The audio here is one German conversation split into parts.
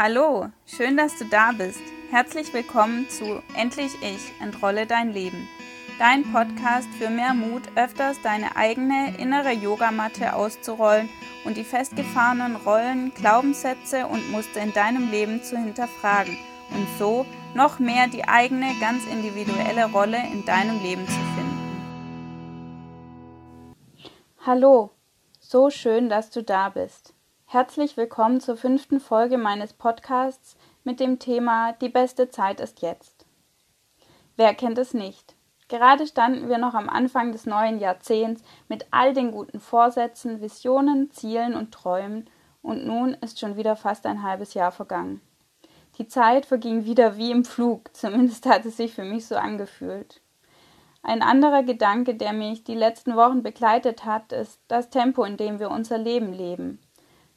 Hallo, schön, dass du da bist. Herzlich willkommen zu Endlich Ich, entrolle dein Leben. Dein Podcast für mehr Mut, öfters deine eigene innere Yogamatte auszurollen und die festgefahrenen Rollen, Glaubenssätze und Muster in deinem Leben zu hinterfragen und so noch mehr die eigene, ganz individuelle Rolle in deinem Leben zu finden. Hallo, so schön, dass du da bist. Herzlich willkommen zur fünften Folge meines Podcasts mit dem Thema Die beste Zeit ist jetzt. Wer kennt es nicht? Gerade standen wir noch am Anfang des neuen Jahrzehnts mit all den guten Vorsätzen, Visionen, Zielen und Träumen und nun ist schon wieder fast ein halbes Jahr vergangen. Die Zeit verging wieder wie im Flug, zumindest hat es sich für mich so angefühlt. Ein anderer Gedanke, der mich die letzten Wochen begleitet hat, ist das Tempo, in dem wir unser Leben leben.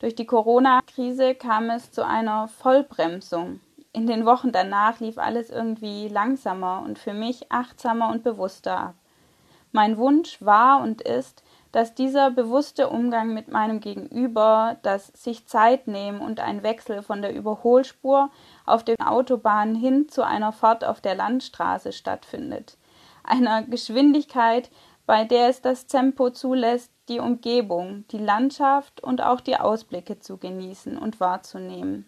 Durch die Corona-Krise kam es zu einer Vollbremsung. In den Wochen danach lief alles irgendwie langsamer und für mich achtsamer und bewusster ab. Mein Wunsch war und ist, dass dieser bewusste Umgang mit meinem Gegenüber, das sich Zeit nehmen und ein Wechsel von der Überholspur auf den Autobahnen hin zu einer Fahrt auf der Landstraße stattfindet. Einer Geschwindigkeit, bei der es das Tempo zulässt, die Umgebung, die Landschaft und auch die Ausblicke zu genießen und wahrzunehmen.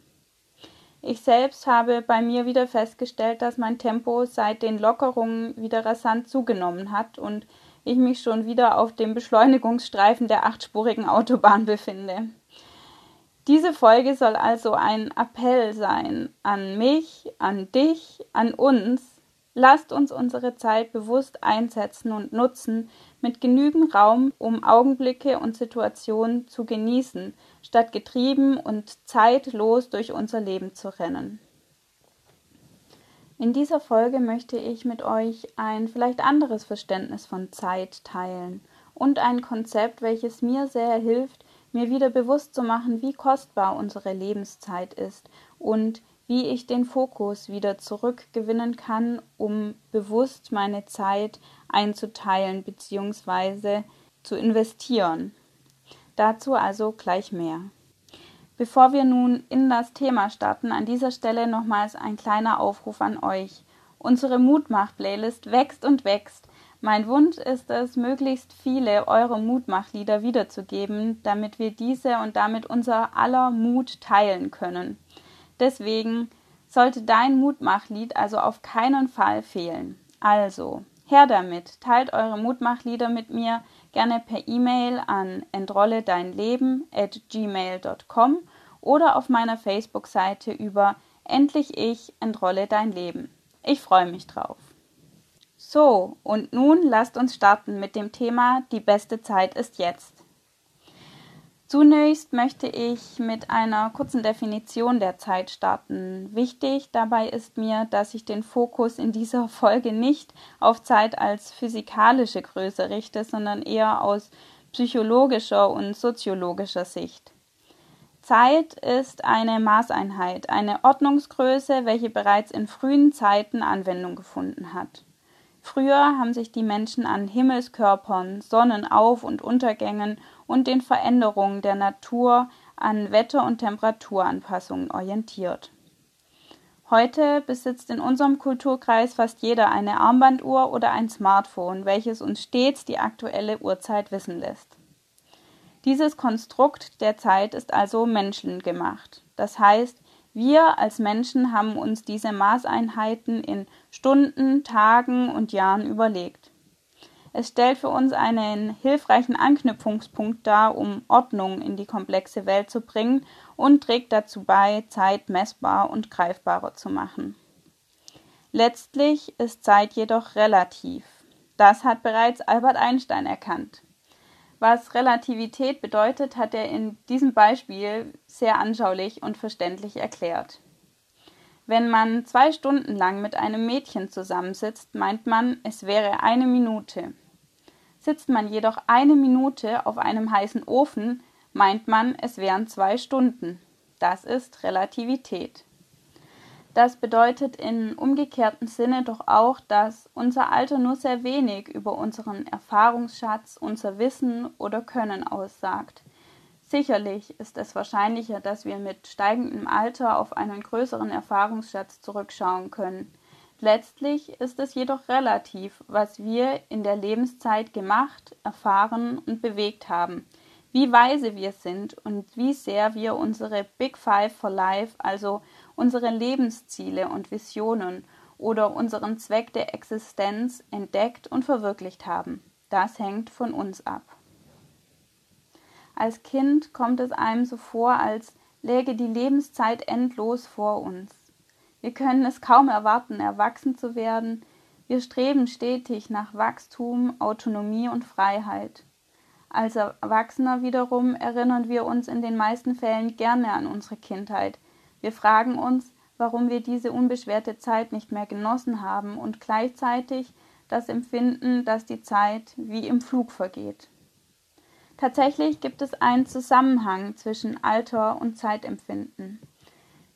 Ich selbst habe bei mir wieder festgestellt, dass mein Tempo seit den Lockerungen wieder rasant zugenommen hat und ich mich schon wieder auf dem Beschleunigungsstreifen der achtspurigen Autobahn befinde. Diese Folge soll also ein Appell sein an mich, an dich, an uns, Lasst uns unsere Zeit bewusst einsetzen und nutzen, mit genügend Raum, um Augenblicke und Situationen zu genießen, statt getrieben und zeitlos durch unser Leben zu rennen. In dieser Folge möchte ich mit euch ein vielleicht anderes Verständnis von Zeit teilen und ein Konzept, welches mir sehr hilft, mir wieder bewusst zu machen, wie kostbar unsere Lebenszeit ist und wie ich den Fokus wieder zurückgewinnen kann, um bewusst meine Zeit einzuteilen bzw. zu investieren. Dazu also gleich mehr. Bevor wir nun in das Thema starten, an dieser Stelle nochmals ein kleiner Aufruf an euch. Unsere Mutmach-Playlist wächst und wächst. Mein Wunsch ist es, möglichst viele eure Mutmachlieder wiederzugeben, damit wir diese und damit unser aller Mut teilen können. Deswegen sollte dein Mutmachlied also auf keinen Fall fehlen. Also, her damit, teilt eure Mutmachlieder mit mir gerne per E-Mail an entrolle dein Leben at gmail.com oder auf meiner Facebook-Seite über Endlich ich entrolle dein Leben. Ich freue mich drauf. So, und nun lasst uns starten mit dem Thema Die beste Zeit ist jetzt. Zunächst möchte ich mit einer kurzen Definition der Zeit starten. Wichtig dabei ist mir, dass ich den Fokus in dieser Folge nicht auf Zeit als physikalische Größe richte, sondern eher aus psychologischer und soziologischer Sicht. Zeit ist eine Maßeinheit, eine Ordnungsgröße, welche bereits in frühen Zeiten Anwendung gefunden hat. Früher haben sich die Menschen an Himmelskörpern, Sonnenauf- und Untergängen und den Veränderungen der Natur an Wetter- und Temperaturanpassungen orientiert. Heute besitzt in unserem Kulturkreis fast jeder eine Armbanduhr oder ein Smartphone, welches uns stets die aktuelle Uhrzeit wissen lässt. Dieses Konstrukt der Zeit ist also menschengemacht. Das heißt, wir als Menschen haben uns diese Maßeinheiten in Stunden, Tagen und Jahren überlegt. Es stellt für uns einen hilfreichen Anknüpfungspunkt dar, um Ordnung in die komplexe Welt zu bringen und trägt dazu bei, Zeit messbar und greifbarer zu machen. Letztlich ist Zeit jedoch relativ. Das hat bereits Albert Einstein erkannt. Was Relativität bedeutet, hat er in diesem Beispiel sehr anschaulich und verständlich erklärt. Wenn man zwei Stunden lang mit einem Mädchen zusammensitzt, meint man, es wäre eine Minute. Sitzt man jedoch eine Minute auf einem heißen Ofen, meint man, es wären zwei Stunden. Das ist Relativität. Das bedeutet in umgekehrtem Sinne doch auch, dass unser Alter nur sehr wenig über unseren Erfahrungsschatz, unser Wissen oder Können aussagt. Sicherlich ist es wahrscheinlicher, dass wir mit steigendem Alter auf einen größeren Erfahrungsschatz zurückschauen können. Letztlich ist es jedoch relativ, was wir in der Lebenszeit gemacht, erfahren und bewegt haben, wie weise wir sind und wie sehr wir unsere Big Five for Life, also unsere Lebensziele und Visionen oder unseren Zweck der Existenz entdeckt und verwirklicht haben. Das hängt von uns ab. Als Kind kommt es einem so vor, als läge die Lebenszeit endlos vor uns. Wir können es kaum erwarten, erwachsen zu werden. Wir streben stetig nach Wachstum, Autonomie und Freiheit. Als Erwachsener wiederum erinnern wir uns in den meisten Fällen gerne an unsere Kindheit. Wir fragen uns, warum wir diese unbeschwerte Zeit nicht mehr genossen haben und gleichzeitig das Empfinden, dass die Zeit wie im Flug vergeht. Tatsächlich gibt es einen Zusammenhang zwischen Alter und Zeitempfinden.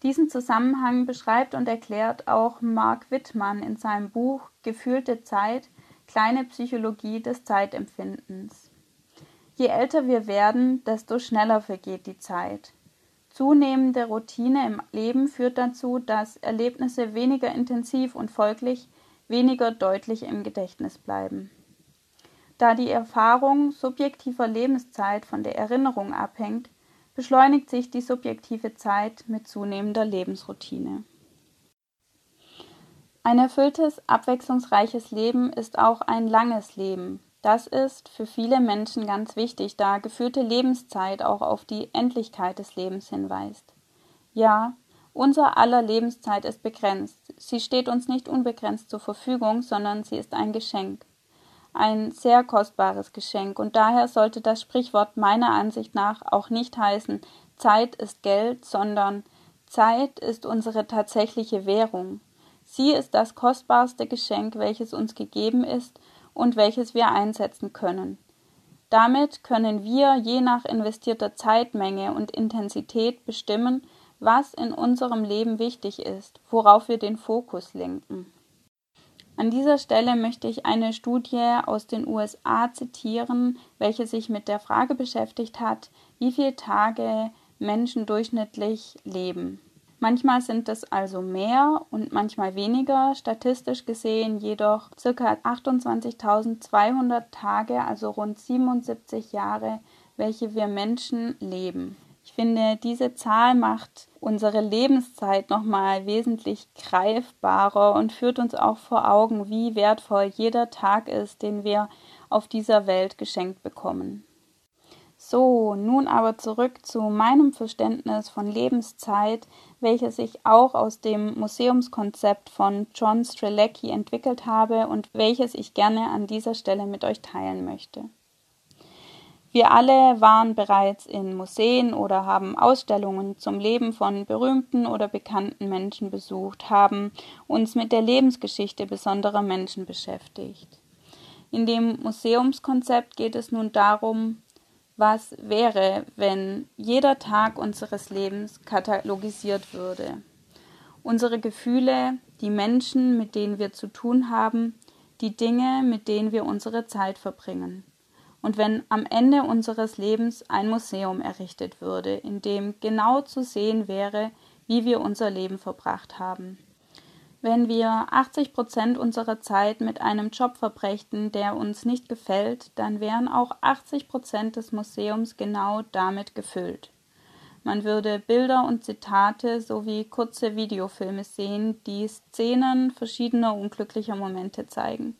Diesen Zusammenhang beschreibt und erklärt auch Mark Wittmann in seinem Buch Gefühlte Zeit, kleine Psychologie des Zeitempfindens. Je älter wir werden, desto schneller vergeht die Zeit. Zunehmende Routine im Leben führt dazu, dass Erlebnisse weniger intensiv und folglich weniger deutlich im Gedächtnis bleiben. Da die Erfahrung subjektiver Lebenszeit von der Erinnerung abhängt, beschleunigt sich die subjektive Zeit mit zunehmender Lebensroutine. Ein erfülltes, abwechslungsreiches Leben ist auch ein langes Leben. Das ist für viele Menschen ganz wichtig, da geführte Lebenszeit auch auf die Endlichkeit des Lebens hinweist. Ja, unser aller Lebenszeit ist begrenzt. Sie steht uns nicht unbegrenzt zur Verfügung, sondern sie ist ein Geschenk ein sehr kostbares Geschenk, und daher sollte das Sprichwort meiner Ansicht nach auch nicht heißen Zeit ist Geld, sondern Zeit ist unsere tatsächliche Währung. Sie ist das kostbarste Geschenk, welches uns gegeben ist und welches wir einsetzen können. Damit können wir je nach investierter Zeitmenge und Intensität bestimmen, was in unserem Leben wichtig ist, worauf wir den Fokus lenken. An dieser Stelle möchte ich eine Studie aus den USA zitieren, welche sich mit der Frage beschäftigt hat, wie viele Tage Menschen durchschnittlich leben. Manchmal sind es also mehr und manchmal weniger, statistisch gesehen jedoch ca. 28.200 Tage, also rund 77 Jahre, welche wir Menschen leben. Ich finde, diese Zahl macht unsere Lebenszeit nochmal wesentlich greifbarer und führt uns auch vor Augen, wie wertvoll jeder Tag ist, den wir auf dieser Welt geschenkt bekommen. So, nun aber zurück zu meinem Verständnis von Lebenszeit, welches ich auch aus dem Museumskonzept von John Strelecki entwickelt habe und welches ich gerne an dieser Stelle mit euch teilen möchte. Wir alle waren bereits in Museen oder haben Ausstellungen zum Leben von berühmten oder bekannten Menschen besucht, haben uns mit der Lebensgeschichte besonderer Menschen beschäftigt. In dem Museumskonzept geht es nun darum, was wäre, wenn jeder Tag unseres Lebens katalogisiert würde. Unsere Gefühle, die Menschen, mit denen wir zu tun haben, die Dinge, mit denen wir unsere Zeit verbringen und wenn am Ende unseres Lebens ein Museum errichtet würde, in dem genau zu sehen wäre, wie wir unser Leben verbracht haben. Wenn wir 80 Prozent unserer Zeit mit einem Job verbrächten, der uns nicht gefällt, dann wären auch 80 Prozent des Museums genau damit gefüllt. Man würde Bilder und Zitate sowie kurze Videofilme sehen, die Szenen verschiedener unglücklicher Momente zeigen.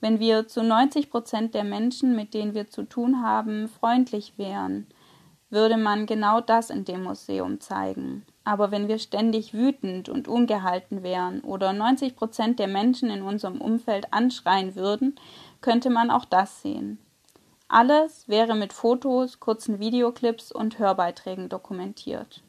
Wenn wir zu 90 Prozent der Menschen, mit denen wir zu tun haben, freundlich wären, würde man genau das in dem Museum zeigen. Aber wenn wir ständig wütend und ungehalten wären oder 90 Prozent der Menschen in unserem Umfeld anschreien würden, könnte man auch das sehen. Alles wäre mit Fotos, kurzen Videoclips und Hörbeiträgen dokumentiert.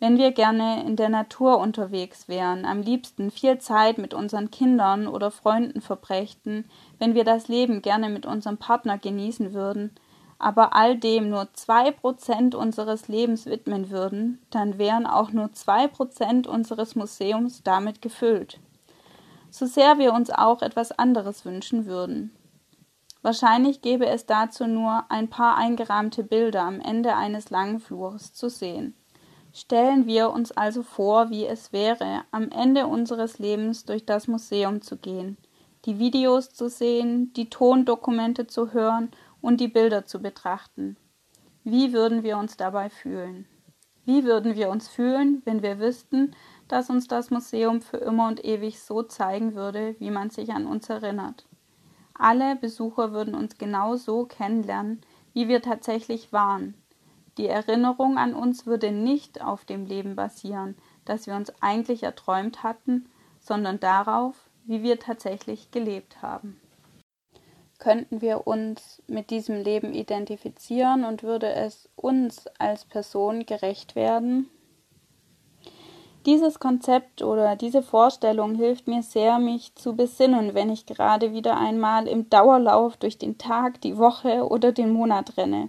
Wenn wir gerne in der Natur unterwegs wären, am liebsten viel Zeit mit unseren Kindern oder Freunden verbrächten, wenn wir das Leben gerne mit unserem Partner genießen würden, aber all dem nur zwei Prozent unseres Lebens widmen würden, dann wären auch nur zwei Prozent unseres Museums damit gefüllt. So sehr wir uns auch etwas anderes wünschen würden. Wahrscheinlich gäbe es dazu nur ein paar eingerahmte Bilder am Ende eines langen Flurs zu sehen. Stellen wir uns also vor, wie es wäre, am Ende unseres Lebens durch das Museum zu gehen, die Videos zu sehen, die Tondokumente zu hören und die Bilder zu betrachten. Wie würden wir uns dabei fühlen? Wie würden wir uns fühlen, wenn wir wüssten, dass uns das Museum für immer und ewig so zeigen würde, wie man sich an uns erinnert? Alle Besucher würden uns genau so kennenlernen, wie wir tatsächlich waren. Die Erinnerung an uns würde nicht auf dem Leben basieren, das wir uns eigentlich erträumt hatten, sondern darauf, wie wir tatsächlich gelebt haben könnten wir uns mit diesem Leben identifizieren und würde es uns als Person gerecht werden? Dieses Konzept oder diese Vorstellung hilft mir sehr, mich zu besinnen, wenn ich gerade wieder einmal im Dauerlauf durch den Tag, die Woche oder den Monat renne.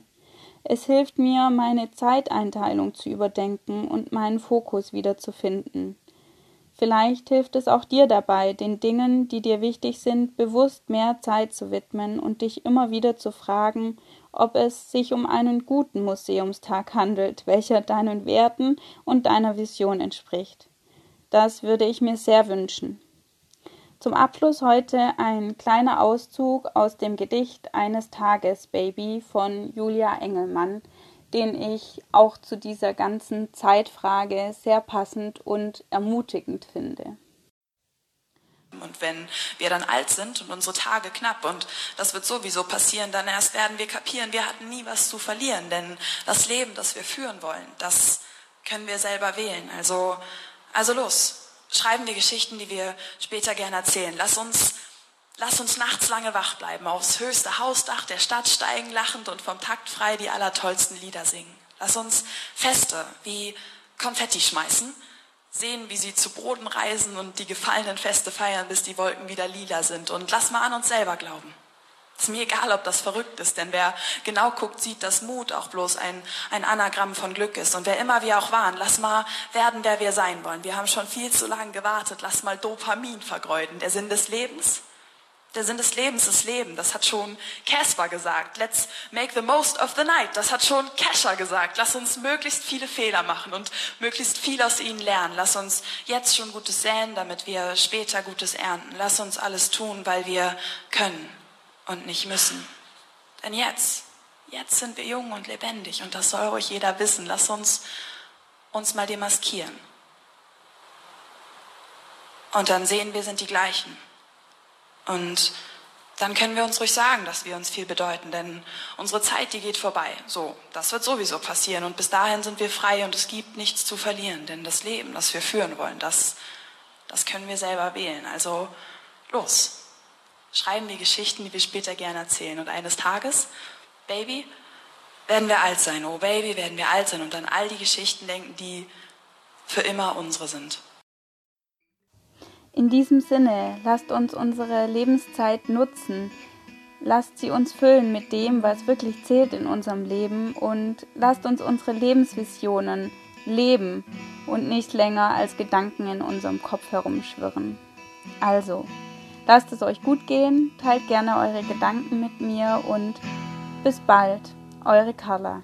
Es hilft mir, meine Zeiteinteilung zu überdenken und meinen Fokus wiederzufinden. Vielleicht hilft es auch dir dabei, den Dingen, die dir wichtig sind, bewusst mehr Zeit zu widmen und dich immer wieder zu fragen, ob es sich um einen guten Museumstag handelt, welcher deinen Werten und deiner Vision entspricht. Das würde ich mir sehr wünschen. Zum Abschluss heute ein kleiner Auszug aus dem Gedicht Eines Tages Baby von Julia Engelmann, den ich auch zu dieser ganzen Zeitfrage sehr passend und ermutigend finde. Und wenn wir dann alt sind und unsere Tage knapp und das wird sowieso passieren, dann erst werden wir kapieren, wir hatten nie was zu verlieren, denn das Leben, das wir führen wollen, das können wir selber wählen. Also, also los, schreiben wir Geschichten, die wir später gerne erzählen. Lass uns Lass uns nachts lange wach bleiben, aufs höchste Hausdach der Stadt steigen, lachend und vom Takt frei die allertollsten Lieder singen. Lass uns Feste wie Konfetti schmeißen, sehen, wie sie zu Boden reisen und die gefallenen Feste feiern, bis die Wolken wieder lila sind. Und lass mal an uns selber glauben. Ist mir egal, ob das verrückt ist, denn wer genau guckt, sieht, dass Mut auch bloß ein, ein Anagramm von Glück ist. Und wer immer wir auch waren, lass mal werden, wer wir sein wollen. Wir haben schon viel zu lange gewartet. Lass mal Dopamin vergeuden. Der Sinn des Lebens der Sinn des Lebens ist Leben. Das hat schon Casper gesagt. Let's make the most of the night. Das hat schon Kesha gesagt. Lass uns möglichst viele Fehler machen und möglichst viel aus ihnen lernen. Lass uns jetzt schon Gutes säen, damit wir später Gutes ernten. Lass uns alles tun, weil wir können und nicht müssen. Denn jetzt, jetzt sind wir jung und lebendig und das soll ruhig jeder wissen. Lass uns uns mal demaskieren. Und dann sehen wir sind die gleichen. Und dann können wir uns ruhig sagen, dass wir uns viel bedeuten, denn unsere Zeit, die geht vorbei. So, das wird sowieso passieren und bis dahin sind wir frei und es gibt nichts zu verlieren, denn das Leben, das wir führen wollen, das, das können wir selber wählen. Also los, schreiben wir Geschichten, die wir später gerne erzählen und eines Tages, Baby, werden wir alt sein. Oh Baby, werden wir alt sein und an all die Geschichten denken, die für immer unsere sind. In diesem Sinne, lasst uns unsere Lebenszeit nutzen. Lasst sie uns füllen mit dem, was wirklich zählt in unserem Leben und lasst uns unsere Lebensvisionen leben und nicht länger als Gedanken in unserem Kopf herumschwirren. Also, lasst es euch gut gehen, teilt gerne eure Gedanken mit mir und bis bald, eure Carla.